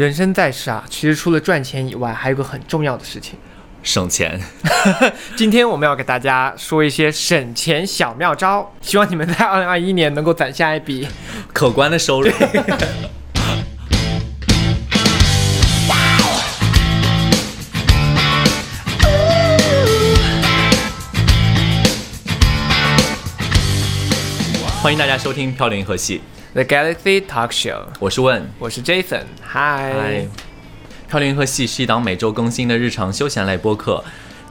人生在世啊，其实除了赚钱以外，还有个很重要的事情。省钱。今天我们要给大家说一些省钱小妙招，希望你们在二零二一年能够攒下一笔 可观的收入。欢迎大家收听《飘零银河系》，The Galaxy Talk Show。我是问。我是 Jason，嗨嗨，。飘零银河系是一档每周更新的日常休闲类播客，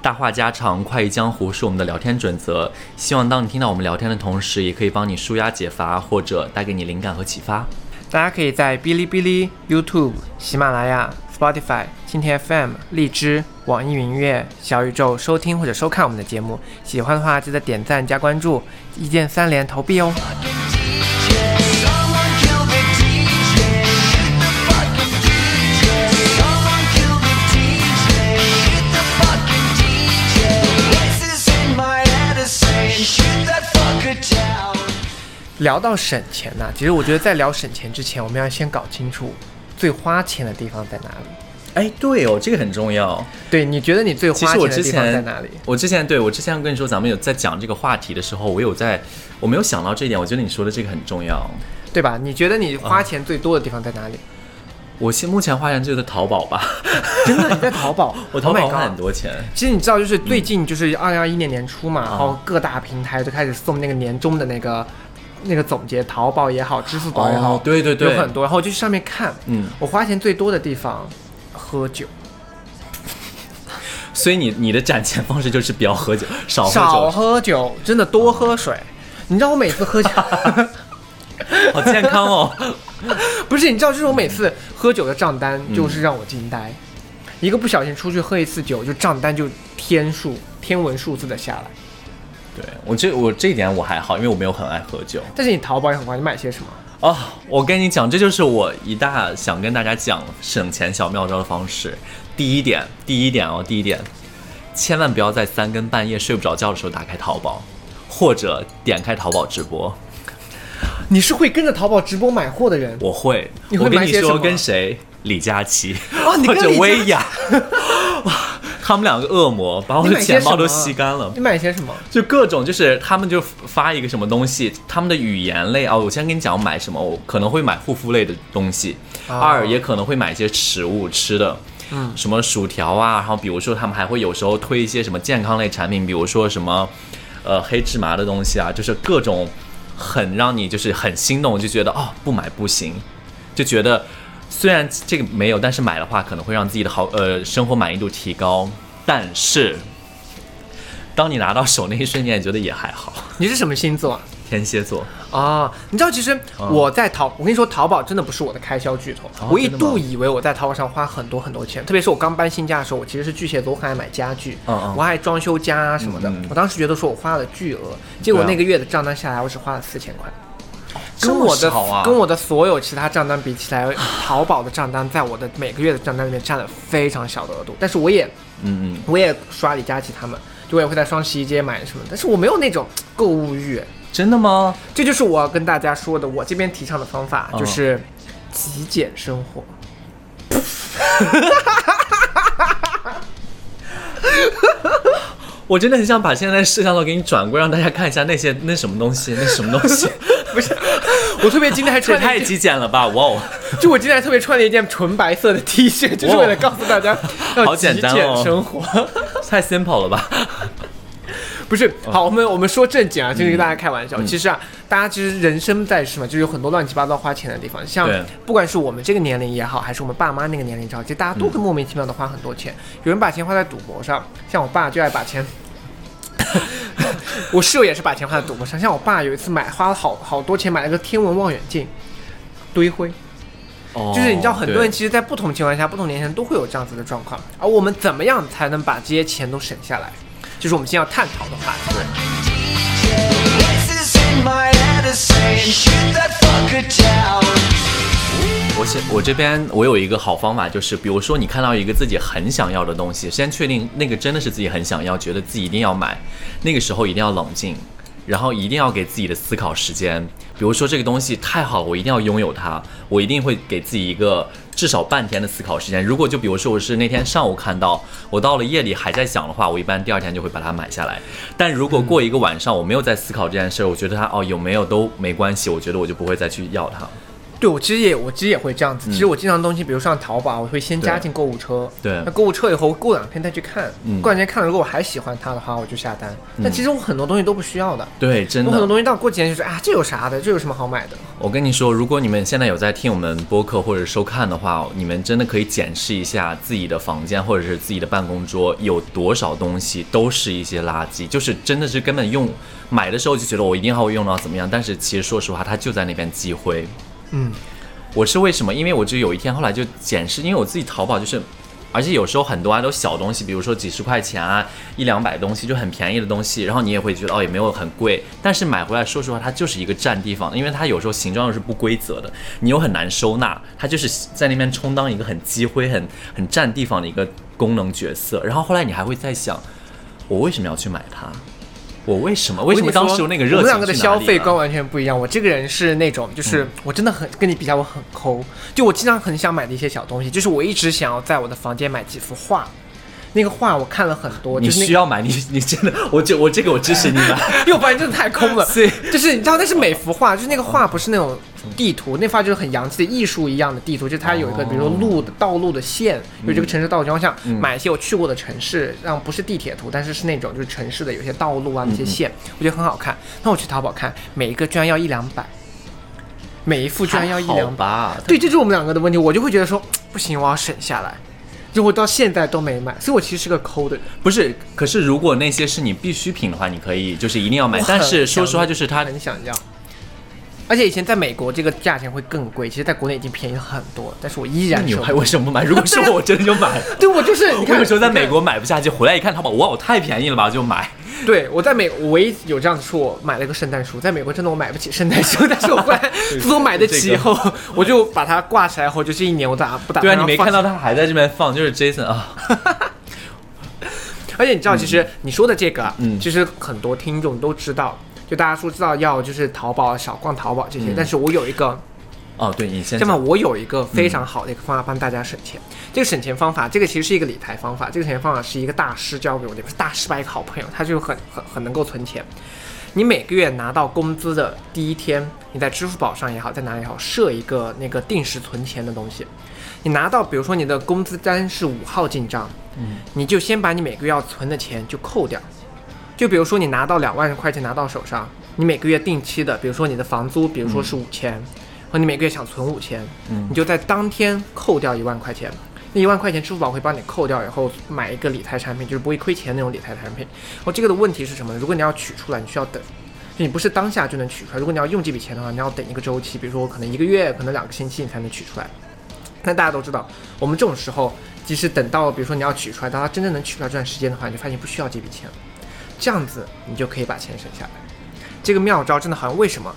大话家常、快意江湖是我们的聊天准则。希望当你听到我们聊天的同时，也可以帮你舒压解乏，或者带给你灵感和启发。大家可以在哔哩哔哩、YouTube、喜马拉雅、Spotify、蜻蜓 FM、荔枝、网易云音乐、小宇宙收听或者收看我们的节目。喜欢的话，记得点赞加关注，一键三连投币哦。聊到省钱呐、其实我觉得在聊省钱之前，我们要先搞清楚最花钱的地方在哪里。哎，对哦，这个很重要。对，你觉得你最花钱的地方在哪里？我之前对我之前跟你说，咱们有在讲这个话题的时候，我有在，我没有想到这一点。我觉得你说的这个很重要。对吧？你觉得你花钱最多的地方在哪里？我现目前花钱就是淘宝吧，真的，你在淘宝？我淘 Oh 宝花很多钱。其实你知道，就是最近就是二零二一年年初嘛，啊然后各大平台就开始送那个年终的那个那个总结，淘宝也好，支付宝也好，哦对对对有很多。然后我就去上面看，嗯，我花钱最多的地方，喝酒，所以你你的攒钱方式就是比较喝酒，少喝少，喝酒，真的多喝水。你知道我每次喝酒，好健康哦。不是你知道，就是我每次喝酒的账单嗯就是让我惊呆，一个不小心出去喝一次酒，就账单就天数天文数字的下来。对我这我这一点我还好，因为我没有很爱喝酒。但是你淘宝也很快，你买些什么？哦，我跟你讲，这就是我一大想跟大家讲省钱小妙招的方式。第一点，第一点哦，第一点，千万不要在三更半夜睡不着觉的时候打开淘宝，或者点开淘宝直播。你是会跟着淘宝直播买货的人？我会，你会我跟你说买些什么跟谁？李佳琦，哦你或者跟李佳薇娅，哇，他们两个恶魔把我的钱包都吸干了。你。买些什么？就各种就是他们就发一个什么东西，他们的语言类啊、我先跟你讲我买什么，我可能会买护肤类的东西，哦二也可能会买一些食物吃的，嗯，什么薯条啊，然后比如说他们还会有时候推一些什么健康类产品，比如说什么呃黑芝麻的东西啊，就是各种很让你就是很心动，就觉得哦不买不行，就觉得虽然这个没有，但是买的话可能会让自己的好呃生活满意度提高，但是。当你拿到手那一瞬间，你觉得也还好。你是什么星座啊？天蝎座，啊，你知道，其实我在淘，我跟你说，淘宝真的不是我的开销巨头。哦我一度以为我在淘宝上花很多很多钱，特别是我刚搬新家的时候，我其实是巨蟹座，我很爱买家具，嗯嗯我还装修家啊什么的。我当时觉得说我花了巨额，结果那个月的账单下来，我只花了四千块。跟我的、啊跟我的所有其他账单比起来，淘宝的账单在我的每个月的账单里面占了非常小的额度。但是我也嗯嗯，我也刷李佳琦他们，就我也会在双十一街买什么，但是我没有那种购物欲。真的吗？这就是我要跟大家说的，我这边提倡的方法嗯就是极简生活。我真的很想把现在摄像头给你转过，让大家看一下那些那什么东西，那什么东西，不是，我特别今天还穿了一件，极简了吧！哇哦，就我今天还特别穿了一件纯白色的 T 恤，就是为了告诉大家 要好极简生活。太 simple 了吧？不是，嗯好，我们我们说正经啊，就是跟大家开玩笑。其实啊，大家其实人生在世嘛，就有很多乱七八糟花钱的地方。像不管是我们这个年龄也好，还是我们爸妈那个年龄也好，其实大家都会莫名其妙的花很多钱。有人把钱花在赌博上，像我爸就爱把钱。我室友也是把钱花在赌博上，像我爸有一次买花了好好多钱买了个天文望远镜，堆灰。哦就是你知道，很多人其实，在不同情况下、不同年龄都会有这样子的状况。而我们怎么样才能把这些钱都省下来，就是我们今天要探讨的话题。我现我这边我有一个好方法，就是比如说你看到一个自己很想要的东西，先确定那个真的是自己很想要，觉得自己一定要买，那个时候一定要冷静，然后一定要给自己的思考时间。比如说这个东西太好了，我一定要拥有它，我一定会给自己一个至少半天的思考时间。如果就比如说我是那天上午看到，我到了夜里还在想的话，我一般第二天就会把它买下来。但如果过一个晚上我没有在思考这件事儿，我觉得它哦有没有都没关系，我觉得我就不会再去要它。对，我其实也我其实也会这样子。其实我经常东西，比如上淘宝，我会先加进购物车。对那购物车以后，过两天再去看。嗯过两天看了，如果我还喜欢它的话，我就下单。但其实我很多东西都不需要的。对，真的。我很多东西到过几天就是啊，这有啥的？这有什么好买的？我跟你说，如果你们现在有在听我们播客或者收看的话，你们真的可以检视一下自己的房间或者是自己的办公桌有多少东西都是一些垃圾，就是真的是根本用买的时候就觉得我一定要用到怎么样，但是其实说实话，它就在那边积灰。嗯，我是为什么？因为我就有一天后来就检视，因为我自己淘宝就是，而且有时候很多啊都小东西，比如说几十块钱啊，一两百东西就很便宜的东西，然后你也会觉得哦也没有很贵，但是买回来说实话它就是一个占地方，因为它有时候形状又是不规则的，你又很难收纳，它就是在那边充当一个很积灰、很 很占地方的一个功能角色。然后后来你还会在想，我为什么要去买它？我为什么？为什么当时有那个热情我们两个的消费观完全不一样。我这个人是那种，就是嗯我真的很跟你比较，我很抠。就我经常很想买的一些小东西，就是我一直想要在我的房间买几幅画。那个画我看了很多，你就是那需要买，你你真的，我这我这个我支持你买。因为我发现真的太空了。所以就是 你知道，那是每幅画，就是那个画不是那种地图，那画就是很洋气的艺术一样的地图，就是它有一个比如说路的道路的线，有这个城市道路，就像买一些我去过的城市，让不是地铁图，但是是那种就是城市的有些道路啊那些线，我觉得很好看。那我去淘宝看，每一个居然要一两百，每一幅居然要一两百。对，这就是我们两个的问题，我就会觉得说不行，我要省下来。就我到现在都没买，所以我其实是个抠的人。不是，可是如果那些是你必需品的话，你可以就是一定要买。但是说实话，就是它很想要。而且以前在美国这个价钱会更贵，其实在国内已经便宜了很多，但是我依然你还为什么不买？如果是我，我真的就买了。对我就是 你我看，有时候在美，国买不下去，回来一看淘宝，哇，我太便宜了吧，就买。对我在美，我唯一有这样的是我买了一个圣诞树，在美国真的我买不起圣诞树，但是我后来 自从买得起以后，我就把它挂起来后，就这一年我打不打对啊，你没看到他还在这边放，就是 Jason 啊。而且你知道，其实你说的这个啊，嗯。其实很多听众都知道，就大家说知道要就是淘宝少逛淘宝这些，嗯。但是我有一个哦，对你先这么，我有一个非常好的一个方法帮大家省钱。这个省钱方法，这个其实是一个理财方法。这个省钱方法是一个大师教给我的，不是大师吧，一个好朋友，他就很很很能够存钱。你每个月拿到工资的第一天，你在支付宝上也好，在哪里也好，设一个那个定时存钱的东西。你拿到，比如说你的工资单是五号进账，嗯，你就先把你每个月要存的钱就扣掉。就比如说你拿到两万块钱拿到手上，你每个月定期的，比如说你的房租，比如说是五千、或你每个月想存五千，嗯你就在当天扣掉一万块钱。那一万块钱支付宝会帮你扣掉以后，买一个理财产品，就是不会亏钱那种理财产品。哦，这个的问题是什么呢？如果你要取出来，你需要等，就你不是当下就能取出来。如果你要用这笔钱的话，你要等一个周期，比如说我可能一个月，可能两个星期你才能取出来。但大家都知道，我们这种时候，即使等到比如说你要取出来，当它真正能取出来这段时间的话，你就发现不需要这笔钱了，这样子你就可以把钱省下来。这个妙招真的好像为什么？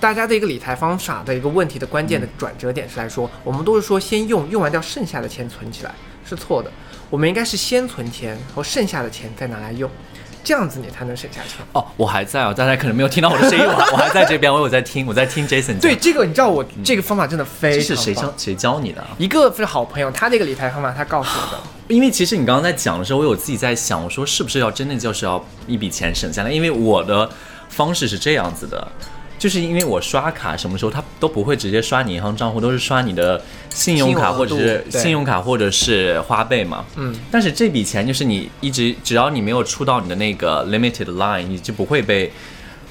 大家的一个理财方法的一个问题的关键的转折点是来说，我们都是说先用，用完掉剩下的钱存起来，是错的。我们应该是先存钱，然后剩下的钱再拿来用，这样子你才能省下钱。哦，我还在啊，大家可能没有听到我的声音，我还我还在这边，我有在听，我在听 Jason。对，这个你知道我这个方法真的非常这是谁教谁教你的啊？一个是好朋友，他这个理财方法他告诉我的。因为其实你刚刚在讲的时候，我有自己在想，我说是不是要真的就是要一笔钱省下来？因为我的方式是这样子的，就是因为我刷卡什么时候它都不会直接刷你银行账户，都是刷你的信用卡或者是信用卡或者是花呗嘛。嗯，但是这笔钱就是你一直只要你没有出到你的那个 limited line，你就不会被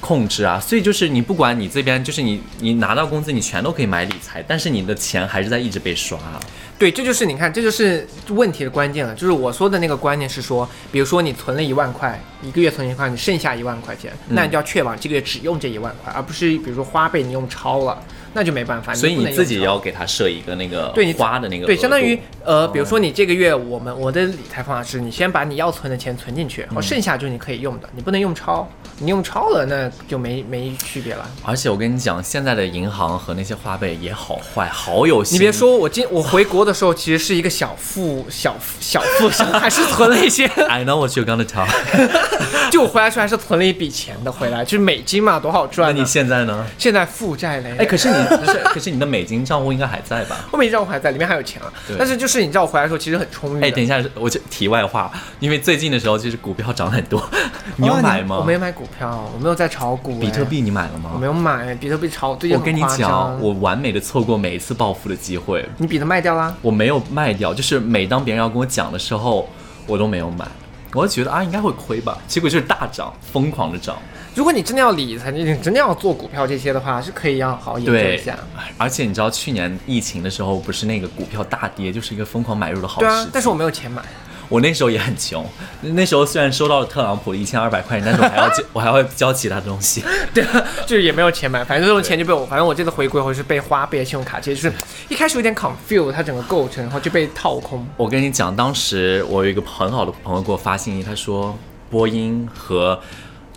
控制啊。所以就是你不管你这边就是你你拿到工资，你全都可以买理财，但是你的钱还是在一直被刷。啊对，这就是你看，这就是问题的关键了。就是我说的那个关键是说，比如说你存了一万块，一个月存一块，你剩下一万块钱，那你就要确保这个月只用这一万块，而不是比如说花呗你用超了，那就没办法。所以你自己要给他设一个那个对你花的那个对，额相当于呃，比如说你这个月我们我的理财方法是，你先把你要存的钱存进去，嗯然后剩下就是你可以用的，你不能用超，你用超了那就没没区别了。而且我跟你讲，现在的银行和那些花呗也好坏，好有心。你别说，我今我回国的时候其实是一个小富小富小富商，还是存了一些，，I know what you're gonna tell。就我回来的时候还是存了一笔钱的回来，就是美金嘛，多好赚、那。你现在呢？现在负债累累。哎，可是你不是，可是你的美金账户应该还在吧？后面一账户还在，里面还有钱啊。但是就是你知道我回来的时候其实很充裕的。哎，等一下，我就题外话，因为最近的时候其实股票涨很多，你有哦买吗？我没买股票，我没有在炒股、比特哎币你买了吗？我没有买，比特币炒最近我跟你讲，我完美的错过每一次暴富的机会，你比特卖掉啦？我没有卖掉，就是每当别人要跟我讲的时候，我都没有买。我就觉得啊，应该会亏吧，结果就是大涨，疯狂的涨。如果你真的要理财，你真的要做股票这些的话，是可以要好好研究一对下。，而且你知道去年疫情的时候，不是那个股票大跌，就是一个疯狂买入的好对时机。，啊但是我没有钱买。我那时候也很穷，那时候虽然收到了特朗普的一千二百块钱，但是我还要交，我还要交其他的东西。对啊，就是也没有钱买，反正这种钱就被我，反正我这次回归后是被花呗、信用卡其实，就是一开始有点 confuse 它整个构成，然后就被套空。我跟你讲，当时我有一个很好的朋友给我发信息，他说波音和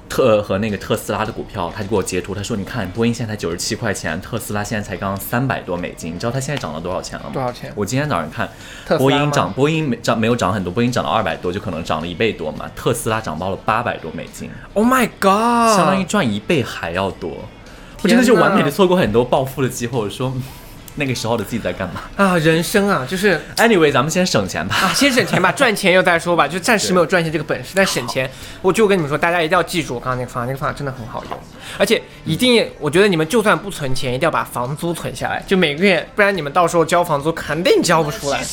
特和那个特斯拉的股票，他就给我截图，他说你看波音现在才九十七块钱，特斯拉现在才刚三百多美金，你知道它现在涨了多少钱了吗？多少钱我今天早上看，波音涨，波音没涨没有涨很多，波音涨了二百多，就可能涨了一倍多嘛，特斯拉涨到了八百多美金，Oh my god！相当于赚一倍还要多。我真的就完美的错过很多暴富的机会。我说嗯那个时候的自己在干嘛啊，人生啊，就是？Anyway，咱们先省钱吧。啊，先省钱吧，赚钱又再说吧，就暂时没有赚钱这个本事，但省钱，我就跟你们说，大家一定要记住我刚刚那个方法，那个方法真的很好用，而且一定，我觉得你们就算不存钱，一定要把房租存下来，就每个月，不然你们到时候交房租肯定交不出来。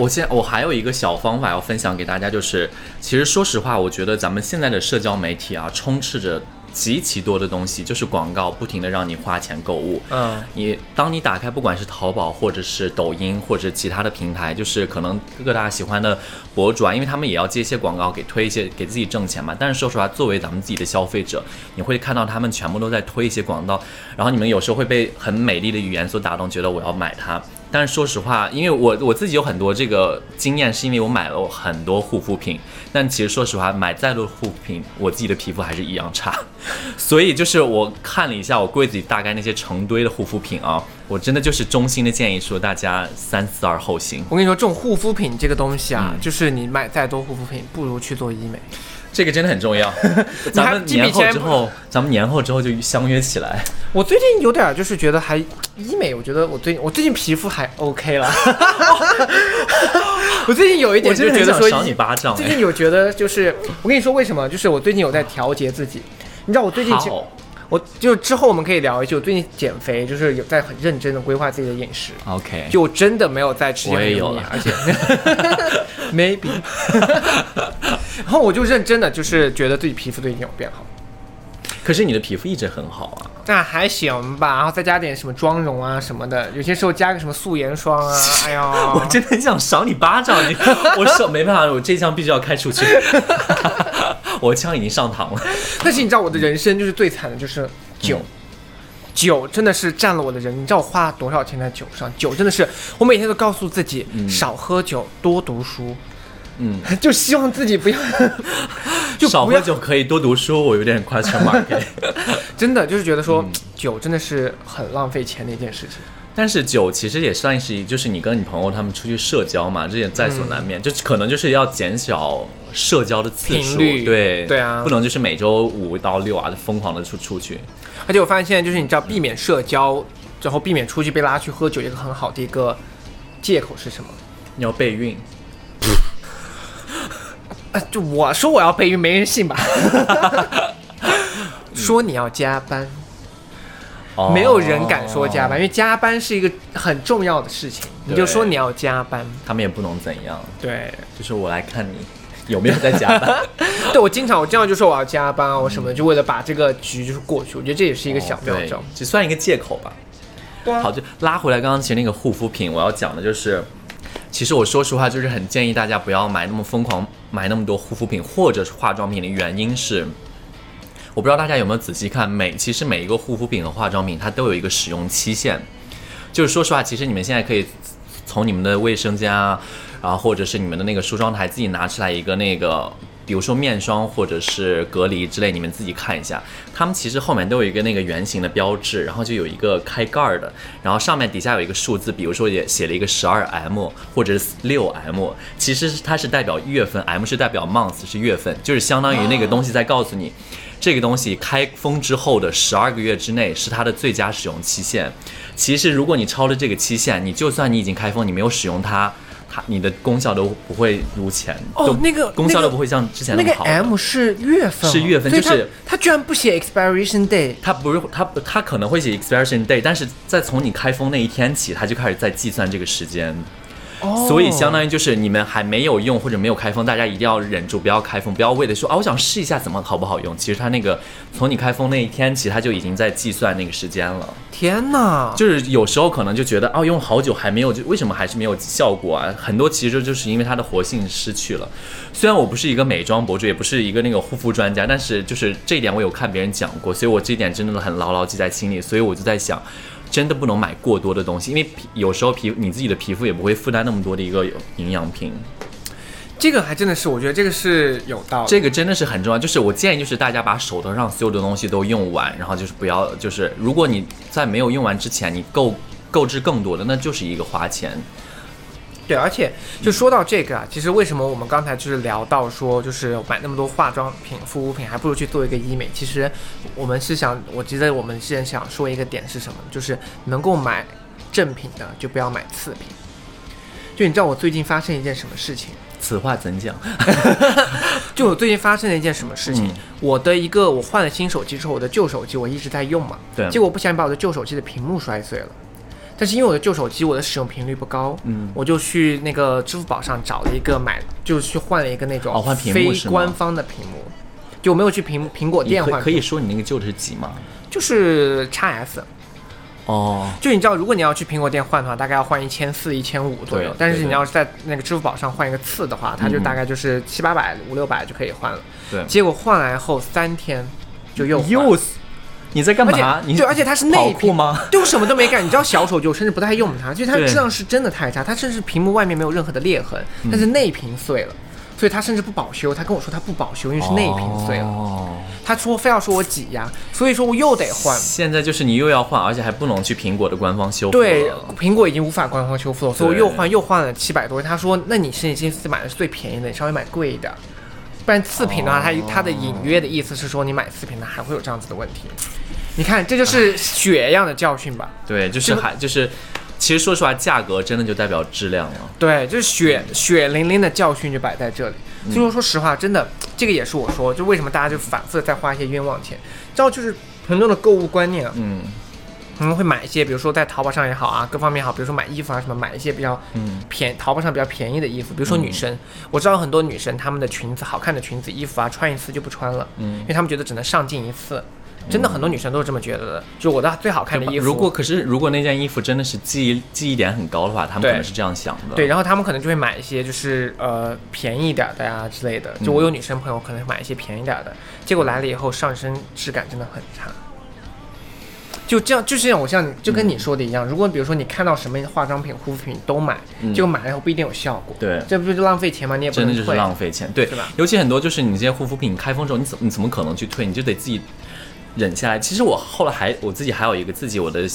我现我还有一个小方法要分享给大家，就是其实说实话，我觉得咱们现在的社交媒体啊，充斥着极其多的东西，就是广告，不停的让你花钱购物。嗯，你当你打开不管是淘宝或者是抖音或者其他的平台，就是可能各大喜欢的博主啊，因为他们也要接一些广告，给推一些给自己挣钱嘛。但是说实话，作为咱们自己的消费者，你会看到他们全部都在推一些广告，然后你们有时候会被很美丽的语言所打动，觉得我要买它。但是说实话，因为我我自己有很多这个经验，是因为我买了很多护肤品，但其实说实话，买再多护肤品，我自己的皮肤还是一样差。所以就是我看了一下我柜子里大概那些成堆的护肤品啊，我真的就是衷心的建议说大家三思而后行。我跟你说，这种护肤品这个东西啊，嗯就是你买再多护肤品，不如去做医美。这个真的很重要。咱们年后之后，咱们年后之后就相约起来。我最近有点就是觉得还医美，我觉得我最近我最近皮肤还 OK 了。我最近有一点就我真的觉得说想赏你巴掌哎。最近有觉得就是，我跟你说为什么？就是我最近有在调节自己。你知道我最近我就之后我们可以聊一句，我最近减肥就是有在很认真的规划自己的饮食，OK，就我真的没有在吃我也很油腻有了而且 maybe，然后我就认真的就是觉得自己皮肤都已经有变好。可是你的皮肤一直很好啊。那还行吧，然后再加点什么妆容啊什么的，有些时候加个什么素颜霜啊，哎呀，我真的很想赏你巴掌，你 我手没办法，我这枪必须要开出去。我枪已经上膛了。但是你知道我的人生就是最惨的就是酒。嗯酒真的是占了我的人，你知道我花了多少钱在酒上？酒真的是，我每天都告诉自己、少喝酒，多读书，嗯，就希望自己不要，就要，少喝酒可以多读书，我有点 question mark。真的就是觉得嗯说、酒真的是很浪费钱的一件事情。但是酒其实也算是，就是你跟你朋友他们出去社交嘛，这也在所难免，就可能就是要减少社交的次数，对对啊不能就是每周五到六啊疯狂的出出去。而且我发现现在就是你知道避免社交，然后避免出去被拉去喝酒，一个很好的一个借口是什么？你要备孕，啊，就我说我要备孕，没人信吧？说你要加班，哦没有人敢说加班，因为加班是一个很重要的事情。你就说你要加班，他们也不能怎样，对，就是我来看你有没有在加班。对我经常我经常就说我要加班啊，我什么的，就为了把这个局就是过去。我觉得这也是一个小妙招。只算一个借口吧。对啊好，就拉回来刚刚其实那个护肤品，我要讲的就是，其实我说实话，就是很建议大家不要买那么疯狂，买那么多护肤品或者是化妆品的原因是，我不知道大家有没有仔细看，每其实每一个护肤品和化妆品它都有一个使用期限。就是说实话，其实你们现在可以从你们的卫生间啊，然后或者是你们的那个梳妆台自己拿出来一个那个，比如说面霜或者是隔离之类，你们自己看一下，它们其实后面都有一个那个圆形的标志，然后就有一个开盖儿的，然后上面底下有一个数字，比如说也写了一个十二 M 或者六 M，其实它是代表月份，M 是代表 month 是月份，就是相当于那个东西在告诉你。这个东西开封之后的十二个月之内是它的最佳使用期限。其实，如果你超了这个期限，你就算你已经开封，你没有使用它，它你的功效都不会如前，都哦那个功效都不会像之前那个么好的。M 是月份哦，是月份就是它它居然不写 expiration day。它不是它它可能会写 expiration day，但是在从你开封那一天起，它就开始在计算这个时间。哦所以相当于就是你们还没有用或者没有开封，大家一定要忍住，不要开封，不要为了说啊我想试一下怎么好不好用。其实它那个从你开封那一天起，它就已经在计算那个时间了。天哪！就是有时候可能就觉得啊用好久还没有，就为什么还是没有效果啊？很多其实就是因为它的活性失去了。虽然我不是一个美妆博主，也不是一个那个护肤专家，但是就是这一点我有看别人讲过，所以我这一点真的很牢牢记在心里。所以我就在想。真的不能买过多的东西，因为皮有时候皮你自己的皮肤也不会负担那么多的一个营养品，这个还真的是，我觉得这个是有道理。这个真的是很重要。就是我建议就是大家把手头上所有的东西都用完，然后就是不要就是如果你在没有用完之前你购购置更多的，那就是一个花钱。对，而且就说到这个啊，其实为什么我们刚才就是聊到说，就是买那么多化妆品、护肤品，还不如去做一个医美。其实我们是想，我记得我们之前想说一个点是什么，就是能够买正品的就不要买次品。就你知道我最近发生一件什么事情？此话怎讲？就我最近发生了一件什么事情？嗯我的一个我换了新手机之后，我的旧手机我一直在用嘛，对结果我不小心把我的旧手机的屏幕摔碎了。但是因为我的旧手机我的使用频率不高，嗯。我就去那个支付宝上找了一个买，就去换了一个那种非官方的屏幕，就我没有去苹苹果店换，可以可以说你那个旧的是几吗？就是 x S。哦，就你知道，如果你要去苹果店换的话，大概要换一千四、一千五左右但是你要是在那个支付宝上换一个次的话，它就嗯大概就是七八百、五六百就可以换了。对，结果换来后三天就又换又你在干嘛？你且对，而且它是内屏酷吗？对我什么都没干。你知道小手机我甚至不太用它，就是它的质量是真的太差，它甚至屏幕外面没有任何的裂痕，但是内屏碎了。所以它甚至不保修，他跟我说他不保修，因为是内屏碎了。哦，他说非要说我挤压，所以说我又得换。现在就是你又要换，而且还不能去苹果的官方修复对，苹果已经无法官方修复了，所以我又换又换了七百多。他说，那你是你这次买的是最便宜的，你稍微买贵一点。不然次品的话，它它的隐约的意思是说，你买次品的还会有这样子的问题。你看，这就是血一样的教训吧？对，就是还就是，其实说实话，价格真的就代表质量了。对，就是血血淋淋的教训就摆在这里。所以说，说实话，真的，这个也是我说，就为什么大家就反复的在花一些冤枉钱。知道，就是很多的购物观念啊，嗯可能会买一些，比如说在淘宝上也好啊，各方面也好，比如说买衣服啊什么，买一些比较嗯便淘宝上比较便宜的衣服，比如说女生，我知道很多女生她们的裙子好看的裙子衣服啊，穿一次就不穿了，嗯因嗯为她们觉得只能上镜一次。真的很多女生都是这么觉得的，就我的最好看的衣服，如果可是如果那件衣服真的是记忆记忆点很高的话，他们可能是这样想的。对，然后他们可能就会买一些就是呃便宜一点儿的呀之类的。就我有女生朋友可能会买一些便宜点儿的，结果来了以后上身质感真的很差。就这样，就是像我像你就跟你说的一样，如果比如说你看到什么化妆品、护肤品都买，就买了以后不一定有效果，对这不是浪费钱吗？你也不真的就是。浪费钱，对是吧尤其很多就是你这些护肤品开封之后，你怎么你怎么可能去退？你就得自己忍下来。其实我后来还我自己还有一个自己我的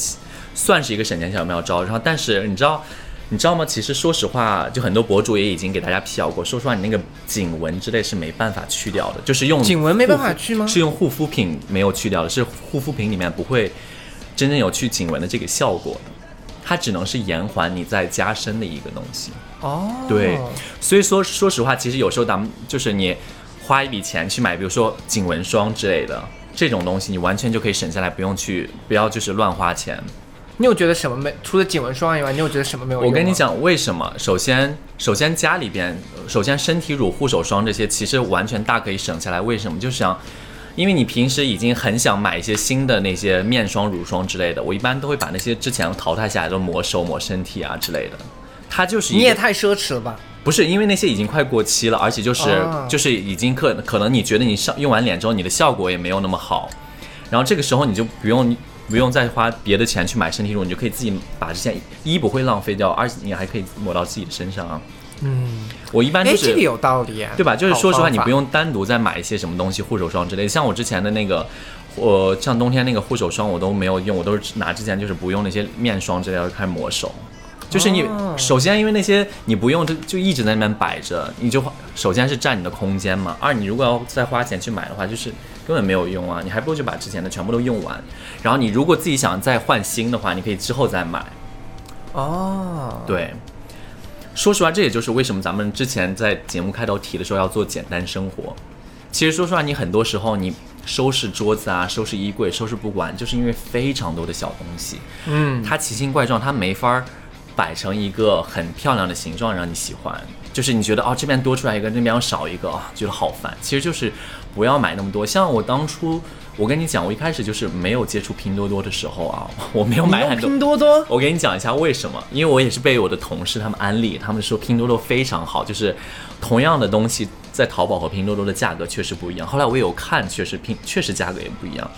算是一个省钱小妙招，然后但是你知道你知道吗？其实说实话，就很多博主也已经给大家辟谣过，说实话，你那个颈纹之类是没办法去掉的，就是用颈纹没办法去吗是用护肤品没有去掉的，是护肤品里面不会真正有去颈纹的这个效果的。它只能是延缓你在加深的一个东西。哦，对，所以说说实话，其实有时候咱们就是你花一笔钱去买，比如说颈纹霜之类的这种东西，你完全就可以省下来，不用去不要就是乱花钱。你有觉得什么没？除了颈纹霜以外，你有觉得什么没有？我跟你讲为什么？首先，首先家里边，首先身体乳、护手霜这些其实完全大可以省下来。为什么？就是想。因为你平时已经很想买一些新的那些面霜、乳霜之类的，我一般都会把那些之前淘汰下来的抹手、抹身体啊之类的。它就是你也太奢侈了吧？不是因为那些已经快过期了，而且就是、哦就是已经可可能你觉得你上用完脸之后，你的效果也没有那么好，然后这个时候你就不用不用再花别的钱去买身体乳，你就可以自己把这些一不会浪费掉，而且你还可以抹到自己的身上啊。嗯，我一般哎，就是这个有道理啊，对吧？就是说实话，你不用单独再买一些什么东西，护手霜之类的。像我之前的那个，我像冬天那个护手霜我都没有用，我都是拿之前就是不用那些面霜之类的开始抹手。就是你、哦首先因为那些你不用就就一直在那边摆着，你就首先是占你的空间嘛。二你如果要再花钱去买的话，就是根本没有用啊，你还不如就把之前的全部都用完。然后你如果自己想再换新的话，你可以之后再买。哦，对，说实话，这也就是为什么咱们之前在节目开头提的时候要做简单生活。其实说实话，你很多时候你收拾桌子啊、收拾衣柜、收拾不完，就是因为非常多的小东西，嗯，它奇形怪状，它没法儿摆成一个很漂亮的形状让你喜欢。就是你觉得哦，这边多出来一个，那边要少一个啊、觉得好烦。其实就是不要买那么多。像我当初，我跟你讲，我一开始就是没有接触拼多多的时候啊，我没有买很多。拼多多，我给你讲一下为什么，因为我也是被我的同事他们安利，他们说拼多多非常好，就是同样的东西在淘宝和拼多多的价格确实不一样。后来我有看，确实拼确实价格也不一样，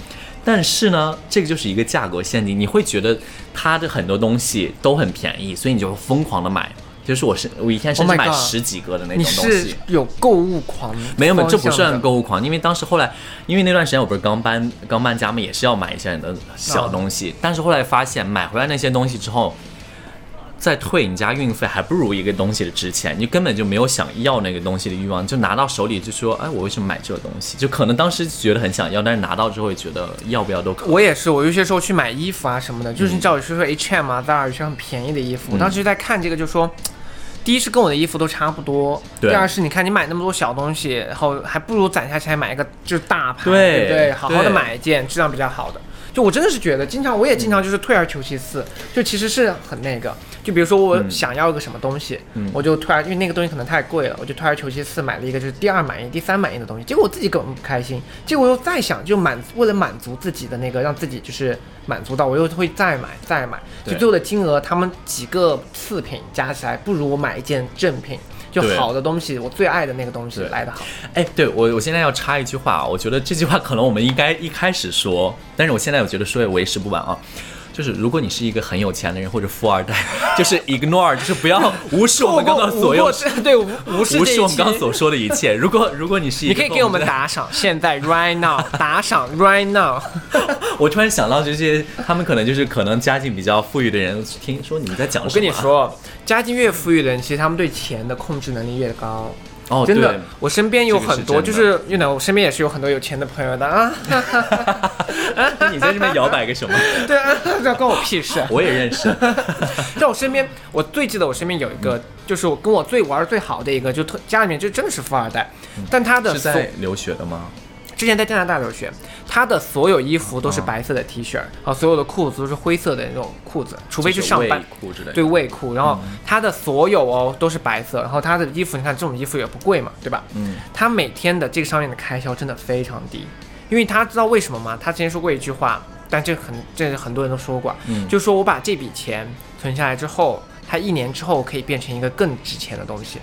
但是呢，这个就是一个价格陷阱，你会觉得它的很多东西都很便宜，所以你就疯狂的买。就是我是我一天甚 Oh 至买十几个的那种东是西。有购物狂？没有没有，这不算购物狂，因为当时后来，因为那段时间我不是刚搬刚搬家嘛，也是要买一些的小东西，但是后来发现买回来那些东西之后，再退你家运费还不如一个东西的值钱，你根本就没有想要那个东西的欲望，就拿到手里就说，哎，我为什么买这个东西？就可能当时觉得很想要，但是拿到之后也觉得要不要都可以。我也是，我有些时候去买衣服啊什么的，就是你知道，有些时候 H&M 啊、Zara 有些很便宜的衣服，我当时就在看这个，就说。第一是跟我的衣服都差不多，对第二是你看你买那么多小东西，然后还不如攒下钱买一个就是大牌，对不对？好好的买一件质量比较好的。就我真的是觉得，经常我也经常就是退而求其次，就其实是很那个。就比如说我想要一个什么东西，嗯我就退而因为那个东西可能太贵了，我就退而求其次买了一个就是第二满意、第三满意的东西。结果我自己根本不开心，结果我又再想就满为了满足自己的那个让自己就是满足到，我又会再买再买，就最后的金额他们几个次品加起来不如我买一件正品。就好的东西，我最爱的那个东西来的好。哎，对我我现在要插一句话啊，我觉得这句话可能我们应该一开始说，但是我现在我觉得说也为时不晚啊。就是如果你是一个很有钱的人或者富二代，就是 ignore，就是不要无视我们刚刚所有对无无视我们刚刚所说的一切。如果如果你是一个你可以给我们，打赏，现在 right now 打赏 right now。我突然想到这些，他们可能就是可能家境比较富裕的人，听说你们在讲什么？我跟你，说，家境越富裕的人，其实他们对钱的控制能力越高。哦，真的，我身边有很多，这个就是是 you know，我身边也是有很多有钱的朋友的啊。你在这边摇摆个什么？对啊，这关我屁事。我也认识，在我身边，我最记得我身边有一个，就是我跟我最玩的最好的一个，就特家里面就真的是富二代，但他的是在留学的吗？之前在加拿大留学，他的所有衣服都是白色的 T 恤，啊，所有的裤子都是灰色的那种裤子，除非去上班就是。卫裤之类的。对卫裤，然后他的所有哦都是白色，然后他的衣服，你看这种衣服也不贵嘛，对吧？嗯，他每天的这个上面的开销真的非常低，因为他知道为什么吗？他之前说过一句话，但这很这很多人都说过，嗯就说我把这笔钱存下来之后，他一年之后可以变成一个更值钱的东西。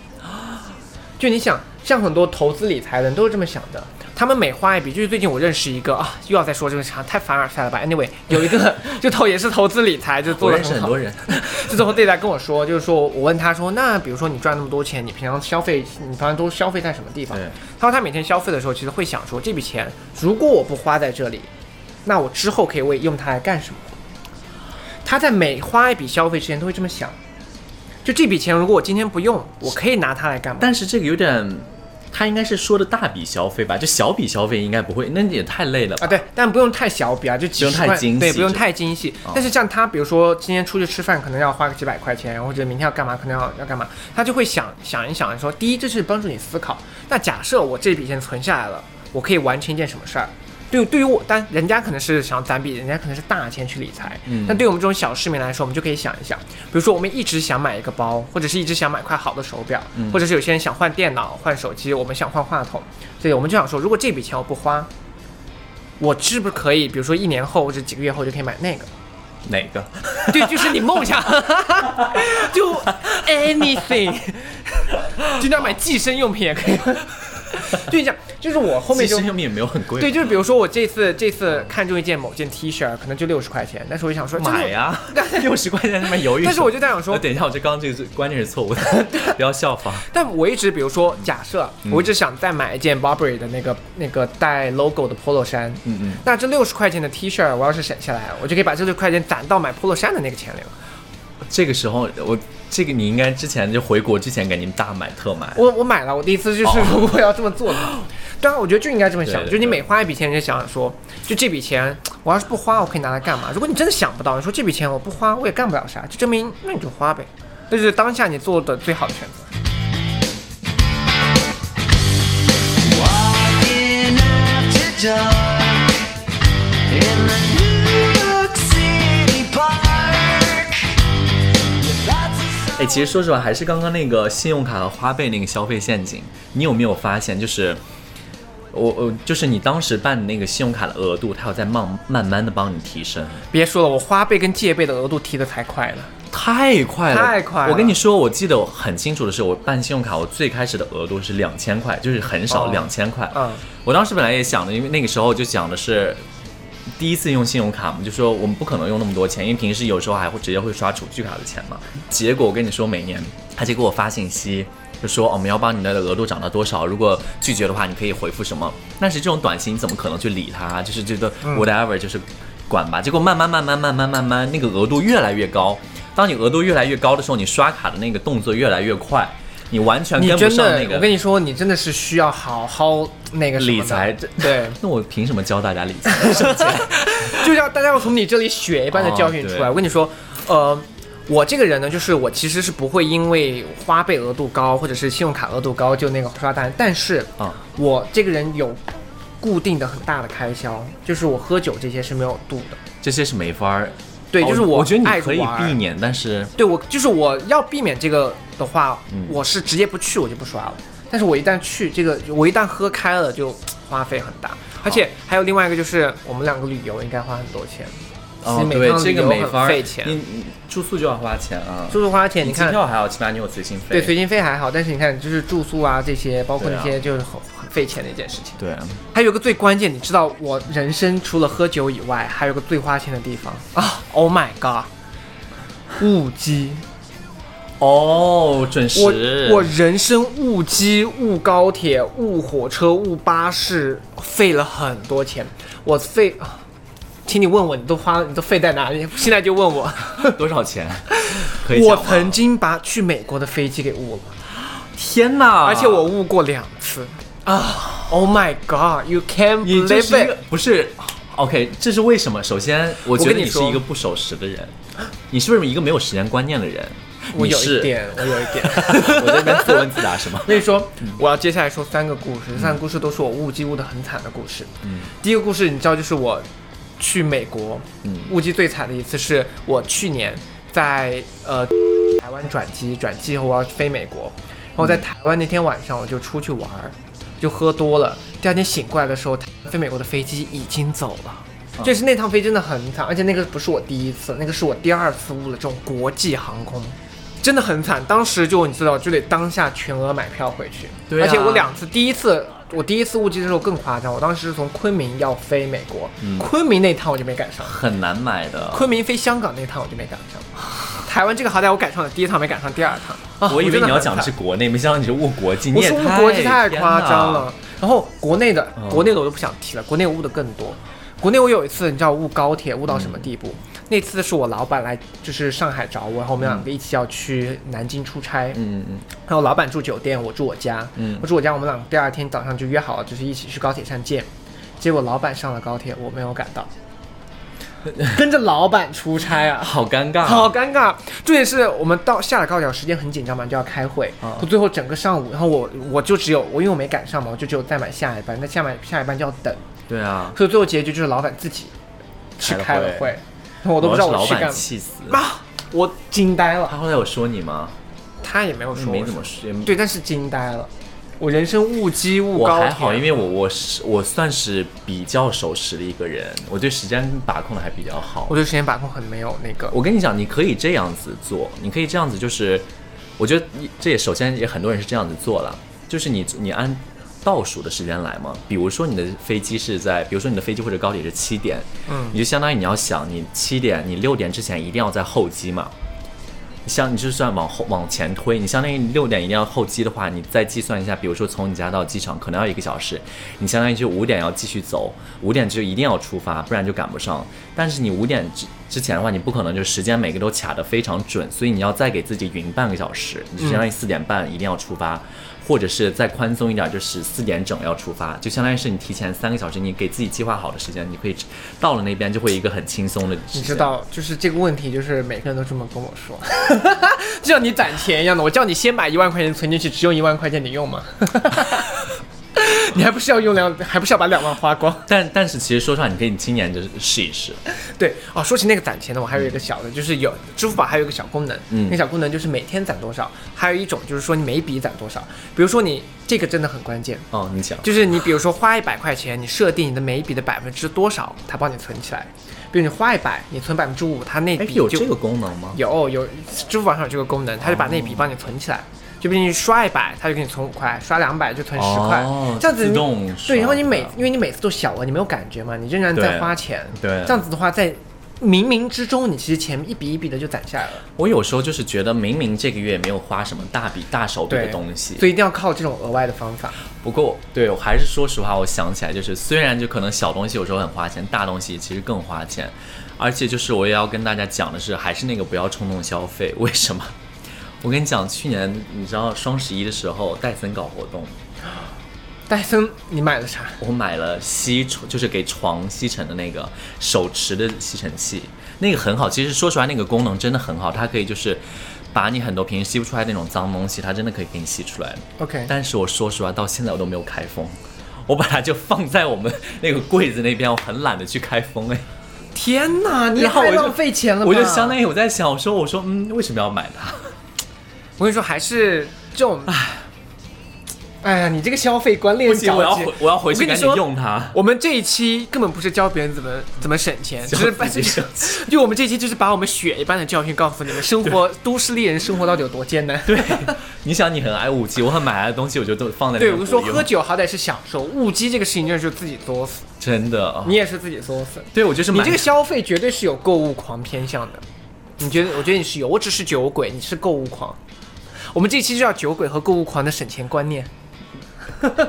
就你想，像很多投资理财的人都是这么想的。他们每花一笔，就是最近我认识一个啊，又要再说这个啥，太凡尔赛了吧？Anyway，有一个 就投也是投资理财，就做我的很多。人，就最后对来跟我说，就是说我问他说，那比如说你赚那么多钱，你平常消费，你平常都消费在什么地方？他说他每天消费的时候，其实会想说，这笔钱如果我不花在这里，那我之后可以为用它来干什么？他在每花一笔消费之前都会这么想，就这笔钱如果我今天不用，我可以拿它来干嘛？但是这个有点，他应该是说的大笔消费吧？就小笔消费应该不会，那也太累了吧？啊，对，但不用太小笔啊，就几十块，不用太精细对，不用太精细。哦但是像他，比如说今天出去吃饭，可能要花个几百块钱，或者明天要干嘛，可能要要干嘛，他就会想想一想，说第一，这是帮助你思考。那假设我这笔钱存下来了，我可以完成一件什么事儿？对，对于我，但人家可能是想攒笔，人家可能是大钱去理财。嗯但对于我们这种小市民来说，我们就可以想一想，比如说我们一直想买一个包，或者是一直想买块好的手表，嗯或者是有些人想换电脑、换手机，我们想换话筒，所以我们就想说，如果这笔钱我不花，我是不是可以，比如说一年后或者几个月后就可以买那个？哪个？对，就是你梦想，就 anything，就那买计生用品也可以。就这样，就是我后面就也没有很贵，对，就是比如说我这次这次看中一件某件 T 恤，可能就六十块钱，但是我就想说买呀，六十块钱在那么犹豫。但是我就在想说呃，等一下，我这刚刚这个观念是错误的，不要效仿。但我一直比如说假设，嗯我一直想再买一件 Burberry 的那个那个带 logo 的 polo 衫，嗯嗯，那这六十块钱的 T 恤，我要是省下来，我就可以把这六十块钱攒到买 polo 衫的那个钱里了。这个时候我这个你应该之前就回国之前给您大买特买。我我买了，我第一次就是如果要这么做的话，对啊我觉得就应该这么想，对对就你每花一笔钱，你就想想说，就这笔钱我要是不花，我可以拿来干嘛？如果你真的想不到，你说这笔钱我不花，我也干不了啥，就证明那你就花呗，这就是当下你做的最好的选择。Walking after dark in the 哎，其实说实话，还是刚刚那个信用卡和花呗那个消费陷阱，你有没有发现，就是我我就是你当时办的那个信用卡的额度，它有在慢慢慢的帮你提升，别说了，我花呗跟借呗的额度提的才快了。太快了，太快了我跟你说，我记得我很清楚的是，我办信用卡，我最开始的额度是两千块，就是很少哦两千块。嗯我当时本来也想的，因为那个时候就讲的是。第一次用信用卡嘛，就说我们不可能用那么多钱，因为平时有时候还会直接会刷储蓄卡的钱嘛。结果我跟你说，每年他就给我发信息，就说、我们要帮你的额度涨到多少，如果拒绝的话，你可以回复什么。但是这种短信你怎么可能去理他？就是觉得 whatever，、就是管吧。结果慢慢慢慢慢慢慢慢，那个额度越来越高。当你额度越来越高的时候，你刷卡的那个动作越来越快，你完全你跟不真的，上那个我跟你说，你真的是需要好好那个理财。这对，那我凭什么教大家理财？就要大家要从你这里血一般的教训出来。哦我跟你说，呃，我这个人呢，就是我其实是不会因为花呗额度高或者是信用卡额度高就那个刷单，但是啊我这个人有固定的很大的开销，就是我喝酒这些是没有度的。这些是没法儿。对，哦就是我我觉得爱你可以避。免，但是对我就是我要避免这个的话，嗯我是直接不去，我就不刷了。但是我一旦去，这个我一旦喝开了，就花费很大。而且还有另外一个就是，我们两个旅游应该花很多钱。哦，每对这个没法费钱你你住宿就要花钱啊，住宿花钱，你看机看，票还好，起码你有随心费。对随心费还好，但是你看，就是住宿啊这些，包括那些就是很很费钱的一件事情。对啊，还有一个最关键，你知道我人生除了喝酒以外，还有个最花钱的地方啊！Oh my god，误机。哦，准时。我我人生误机、误高铁、误火车、误巴士，费了很多钱。我费，啊请你问我，你都花，你都费在哪里？现在就问我。多少钱？可以我曾经把去美国的飞机给误了，天哪！而且我误过两次啊！Oh my god，you can't believe it！不是？OK，这是为什么？首先，我觉得你是一个不守时的人，你是不是一个没有时间观念的人？我有一，点，我有一点。我在那边自问自答是吗？所以说，我要接下来说三个故事，这三个故事都是我误机误的很惨的故事。嗯。第一个故事你知道，就是我去美国，嗯。误机最惨的一次是我去年在呃台湾转机，转机以后我要飞美国，然后在台湾那天晚上我就出去玩儿，就喝多了，第二天醒过来的时候，飞美国的飞机已经走了。就是那趟飞真的很惨，而且那个不是我第一次，那个是我第二次误了这种国际航空，真的很惨。当时就你知道，就得当下全额买票回去。对啊而且我两次，第一次我第一次误机的时候更夸张，我当时是从昆明要飞美国，嗯昆明那趟我就没赶上，很难买的。昆明飞香港那趟我就没赶上。台湾这个好歹我赶上了第一趟，没赶上第二趟。啊、我以为你要讲的是国内，没想到你是误国际。你也我说误国际太夸张了。然后国内的嗯国内的我都不想提了，国内我误的更多。国内我有一次，你知道误高铁误到什么地步？那次是我老板来，就是上海找我，然后我们两个一起要去南京出差。嗯嗯然后老板住酒店，我住我家。嗯我住我家，我们俩第二天早上就约好了，就是一起去高铁站见。结果老板上了高铁，我没有赶到，跟着老板出差啊嗯。好尴尬。好尴尬。重点是我们到下了高铁，时间很紧张嘛，就要开会。啊我最后整个上午，然后我我就只有我因为我没赶上嘛，我就只有再买下一班。那下买下一班就要等，对啊，所以最后结局就是老板自己去开了会，我都不知道是老板我去干嘛。气死。啊！我惊呆了，他后来有说你吗？他也没有说我没怎么说。对，但是惊呆了。我人生误机误我高我。还好，因为我我是我算是比较守时的一个人，我对时间把控的还比较好我。对时间把控很没有那个。我跟你讲，你可以这样子做，你可以这样子，就是我觉得你这也首先也很多人是这样子做了，就是你你按倒数的时间来嘛。比如说你的飞机是在，比如说你的飞机或者高铁是七点，嗯你就相当于你要想，你七点你六点之前一定要在候机嘛。你像你就算往后往前推，你相当于你六点一定要候机的话，你再计算一下，比如说从你家到机场可能要一个小时，你相当于就五点要继续走，五点就一定要出发，不然就赶不上。但是你五点之之前的话，你不可能就时间每个都卡得非常准，所以你要再给自己匀半个小时，你就相当于四点半一定要出发。或者是再宽松一点，就是四点整要出发，就相当于是你提前三个小时，你给自己计划好的时间，你可以到了那边就会一个很轻松的。你知道，就是这个问题，就是每个人都这么跟我说，就像你攒钱一样的。我叫你先把一万块钱存进去，只用一万块钱你用吗？你还不是要用两，还不是要把两万花光？但但是其实说实话，你可以今年就试一试。对哦，说起那个攒钱的，我还有一个小的，就是有支付宝还有一个小功能，嗯那小功能就是每天攒多少，还有一种就是说你每笔攒多少。比如说你这个真的很关键，哦，你讲，就是你比如说花一百块钱，你设定你的每一笔的百分之多少，它帮你存起来。比如你花一百，你存百分之五，它那哎，笔就有这个功能吗？有有，支付宝上有这个功能，它就把那笔帮你存起来。就比如你刷一百，它就给你存五块；刷两百就存十块，哦这样子你自动对。然后你每因为你每次都小额，你没有感觉嘛，你仍然在花钱。对这样子的话，在冥冥之中，你其实钱一笔一笔的就攒下来了。我有时候就是觉得明明这个月没有花什么大笔大手笔的东西，所以一定要靠这种额外的方法。不过，对我还是说实话，我想起来就是，虽然就可能小东西有时候很花钱，大东西其实更花钱，而且就是我也要跟大家讲的是，还是那个不要冲动消费。为什么？我跟你讲，去年你知道双十一的时候，戴森搞活动，戴森，你买了啥？我买了吸尘，就是给床吸尘的那个手持的吸尘器，那个很好。其实说实话，那个功能真的很好，它可以就是把你很多平时吸不出来那种脏东西，它真的可以给你吸出来。OK，但是我说实话，到现在我都没有开封，我把它就放在我们那个柜子那边，我很懒得去开封哎。天哪，你也然后我就太浪费钱了吧！我就相当于我在想，我说我说嗯，为什么要买它？我跟你说，还是这种，哎呀，你这个消费观念我要回我要回去用它。我们这一期根本不是教别人怎么怎么省钱，只是把自己省就我们这一期就是把我们血一般的教训告诉你们，生活都市丽人生活到底有多艰难。对，你想你很爱五 G，我很买来的东西我就都放在那对，我就说喝酒好歹是享受，物机这个事情就是自己作死，真的啊，你也是自己作死。对我就是买你这个消费绝对是有购物狂偏向的，你觉得？我觉得你是有，我只是酒鬼，你是购物狂。我们这期就叫酒鬼和购物狂的省钱观念。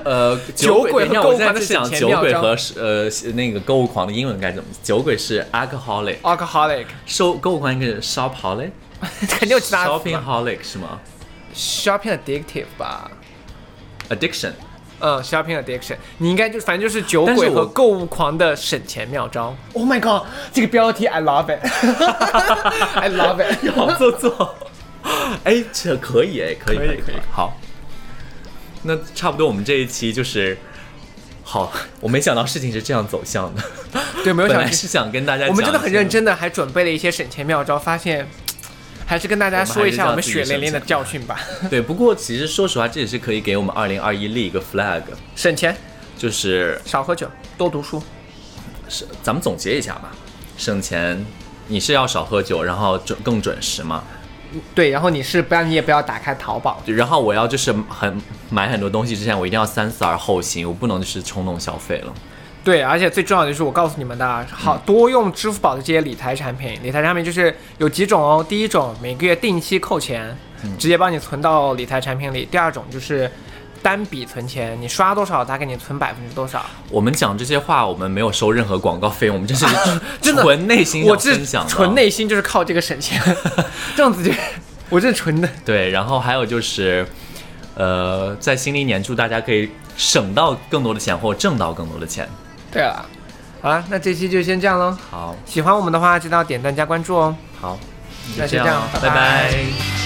呃酒鬼和购物狂的省钱酒鬼和呃那个购物狂的英文该怎么？酒鬼是 alcoholic，Alcoholic，收购物狂应该是 shopholic。肯定有其他 shopping 吧 holic 是吗 shopping addictive 吧？？addiction。嗯，shopping addiction，你应该就反正就是酒鬼和购物狂的省钱妙招。Oh my god，这个标题 I love it，I love it。好做作。哎，这可以哎，可以可以可以好，那差不多我们这一期就是好，我没想到事情是这样走向的。对，没有 想到是想跟大家，我们真的很认。真的，还准备了一些省钱妙招，发现还是跟大家说一下我们血淋淋的教训吧。对，不过其实说实话，这也是可以给我们二零二一立一个 flag，省钱，就是少喝酒，多读书。是咱们总结一下吧，省钱。你是要少喝酒，然后准更准时吗？对，然后你是不然你也不要打开淘宝。然后我要就是很买很多东西之前，我一定要三思而后行，我不能就是冲动消费了。对，而且最重要的就是我告诉你们的啊，好多用支付宝的这些理财产品，理财产品就是有几种哦。第一种每个月定期扣钱，直接帮你存到理财产品里；第二种就是单笔存钱，你刷多少他给你存百分之多少。我们讲这些话，我们没有收任何广告费，我们这是真的纯内心我这想分享的，纯内心就是靠这个省钱，这样子就我这纯的。对。然后还有就是，呃，在新的一年，祝大家可以省到更多的钱，或挣到更多的钱。对了，好了，那这期就先这样喽。好，喜欢我们的话，记得要点赞加关注哦。好，那就这样哦拜拜拜拜